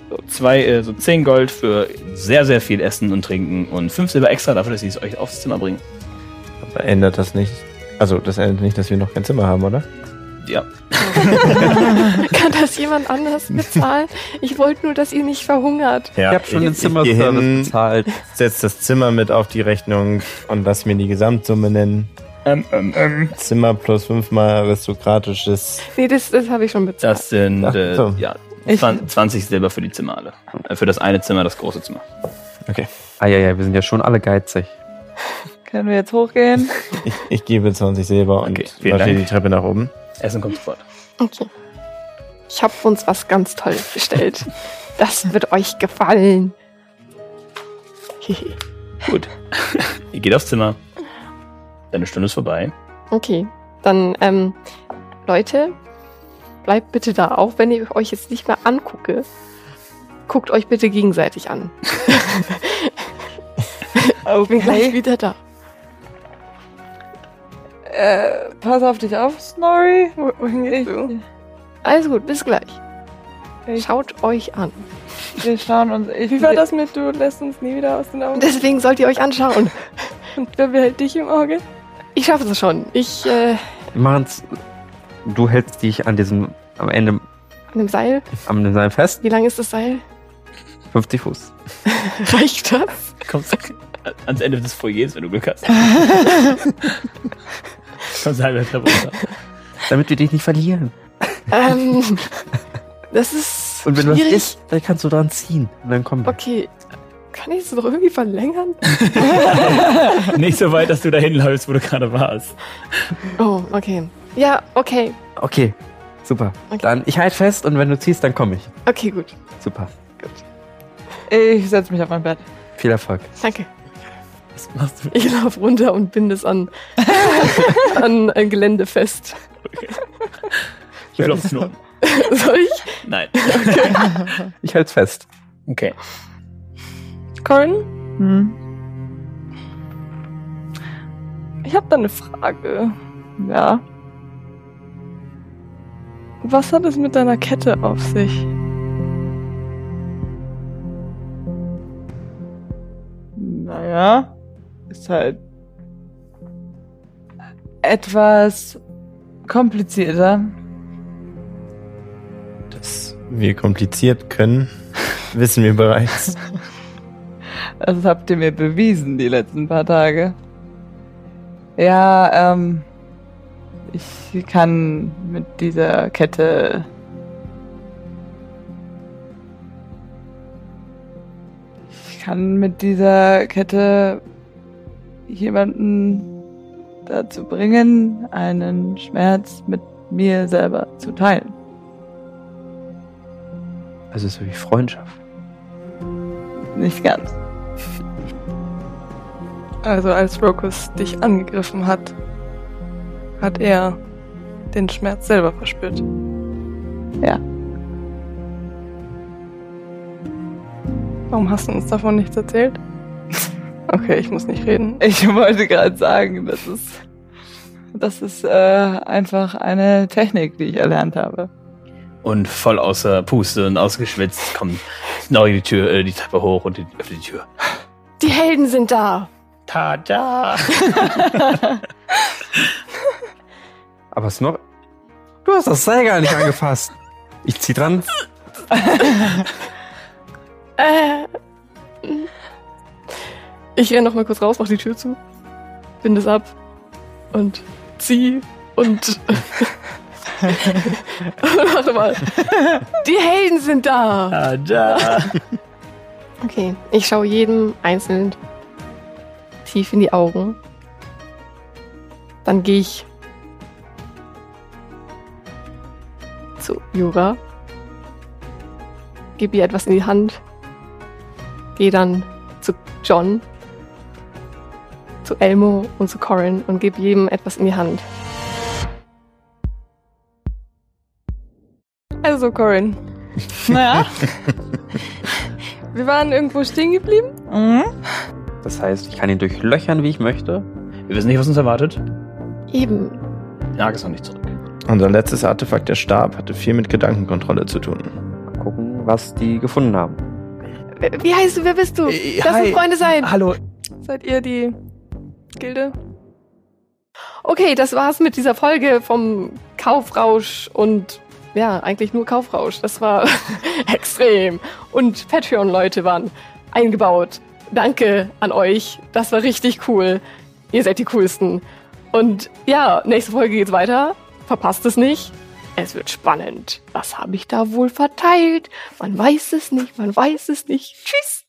So, zwei, äh, so 10 Gold für sehr, sehr viel Essen und Trinken und 5 Silber extra dafür, dass sie es euch aufs Zimmer bringen. Aber ändert das nicht. Also, das ändert nicht, dass wir noch kein Zimmer haben, oder? Ja. Kann das jemand anders bezahlen? Ich wollte nur, dass ihr nicht verhungert. Ja, ich habe schon den geh Zimmerservice bezahlt. setz das Zimmer mit auf die Rechnung und lass mir die Gesamtsumme nennen. Ähm, ähm, ähm. Zimmer plus fünfmal aristokratisches. Nee, das, das habe ich schon bezahlt. Das sind Ach äh, so. ja, Ich- 20 20 Silber für die Zimmer alle. Äh, Für das eine Zimmer, das große Zimmer. Ah ja, ja, wir sind ja schon alle geizig. Können wir jetzt hochgehen? Ich, ich gebe 20 Silber und Okay, vielen Dank. die Treppe nach oben. Essen kommt sofort. Okay. Ich habe uns was ganz Tolles bestellt. Das wird euch gefallen. Gut. Ihr geht aufs Zimmer. Deine Stunde ist vorbei. okay, dann, ähm, Leute, bleibt bitte da, auch wenn ich euch jetzt nicht mehr angucke. Guckt euch bitte gegenseitig an. Ich bin gleich wieder da. Äh, pass auf dich auf, Snorri. Wo- Wohin Ich, gehst du? Also gut, bis gleich. Ich- Schaut euch an. wir schauen uns. Ich, Wie war das mit, du lässt uns nie wieder aus den Augen? Deswegen sollt ihr euch anschauen. Und wer behält dich im Auge? Ich schaffe es schon. Ich, äh, Wir machen's. Du hältst dich an diesem, am Ende, an dem Seil. am Seil fest. Wie lang ist das Seil? 50 Fuß. Reicht das? Kommst ans Ende des Foyers, wenn du Glück hast. Kommst halbe Treppe runter. Damit wir dich nicht verlieren. Ähm, das ist Und wenn was schwierig. ist, dann kannst du dran ziehen. Und dann kommen wir. Okay, kann ich es noch irgendwie verlängern? Nicht so weit, dass du dahin läufst, wo du gerade warst. Oh, okay. Ja, okay. Okay, super. Okay. Dann, ich halt fest und wenn du ziehst, dann komme ich. Okay, gut. Super. ich setze mich auf mein Bett. Viel Erfolg. Danke. Was machst du? Ich laufe runter und binde es an, an ein Gelände fest. Ich will aufs Klo. Soll ich? Nein. Ich halte fest. Okay. Corin, Hm? ich habe da eine Frage. Ja. Was hat es mit deiner Kette auf sich? Naja. Ist halt etwas komplizierter. Dass wir kompliziert können, wissen wir bereits. Das habt ihr mir bewiesen die letzten paar Tage. Ja, ähm. Ich kann mit dieser Kette. Ich kann mit dieser Kette jemanden dazu bringen, einen Schmerz mit mir selber zu teilen. Also so wie Freundschaft. Nicht ganz. Also als Rokus dich angegriffen hat, hat er den Schmerz selber verspürt. Ja. Warum hast du uns davon nichts erzählt? Okay, ich muss nicht reden. Ich wollte gerade sagen, das ist, das ist äh, einfach eine Technik, die ich erlernt habe. Und voll außer Puste und ausgeschwitzt kommt Snorri die Tür, äh, die Treppe hoch und öffnet die Tür. Die Helden sind da. Tada! Aber Snor... Du hast das Seil gar nicht angefasst. Ich zieh dran. Äh. Ich renn noch mal kurz raus, mach die Tür zu, binde es ab und zieh und. Warte mal. Die Helden sind da. Tada! Okay, ich schaue jedem einzeln tief in die Augen. Dann gehe ich zu Jura, gebe ihr etwas in die Hand, gehe dann zu John, zu Elmo und zu Corin und gebe jedem etwas in die Hand. Also, Corin, Naja. wir waren irgendwo stehen geblieben. Mhm. Das heißt, ich kann ihn durchlöchern, wie ich möchte. Wir wissen nicht, was uns erwartet. Eben. Jag ist noch nicht zurück. Unser letztes Artefakt, der Stab, hatte viel mit Gedankenkontrolle zu tun. Mal gucken, was die gefunden haben. Wie heißt du? Wer bist du? Äh, Lass uns. Freunde sein. Hallo. Seid ihr die Gilde? Okay, das war's mit dieser Folge vom Kaufrausch und ja, eigentlich nur Kaufrausch. Das war extrem. Und Patreon-Leute waren eingebaut. Danke an euch. Das war richtig cool. Ihr seid die coolsten. Und ja, nächste Folge geht's weiter. Verpasst es nicht. Es wird spannend. Was habe ich da wohl verteilt? Man weiß es nicht, man weiß es nicht. Tschüss.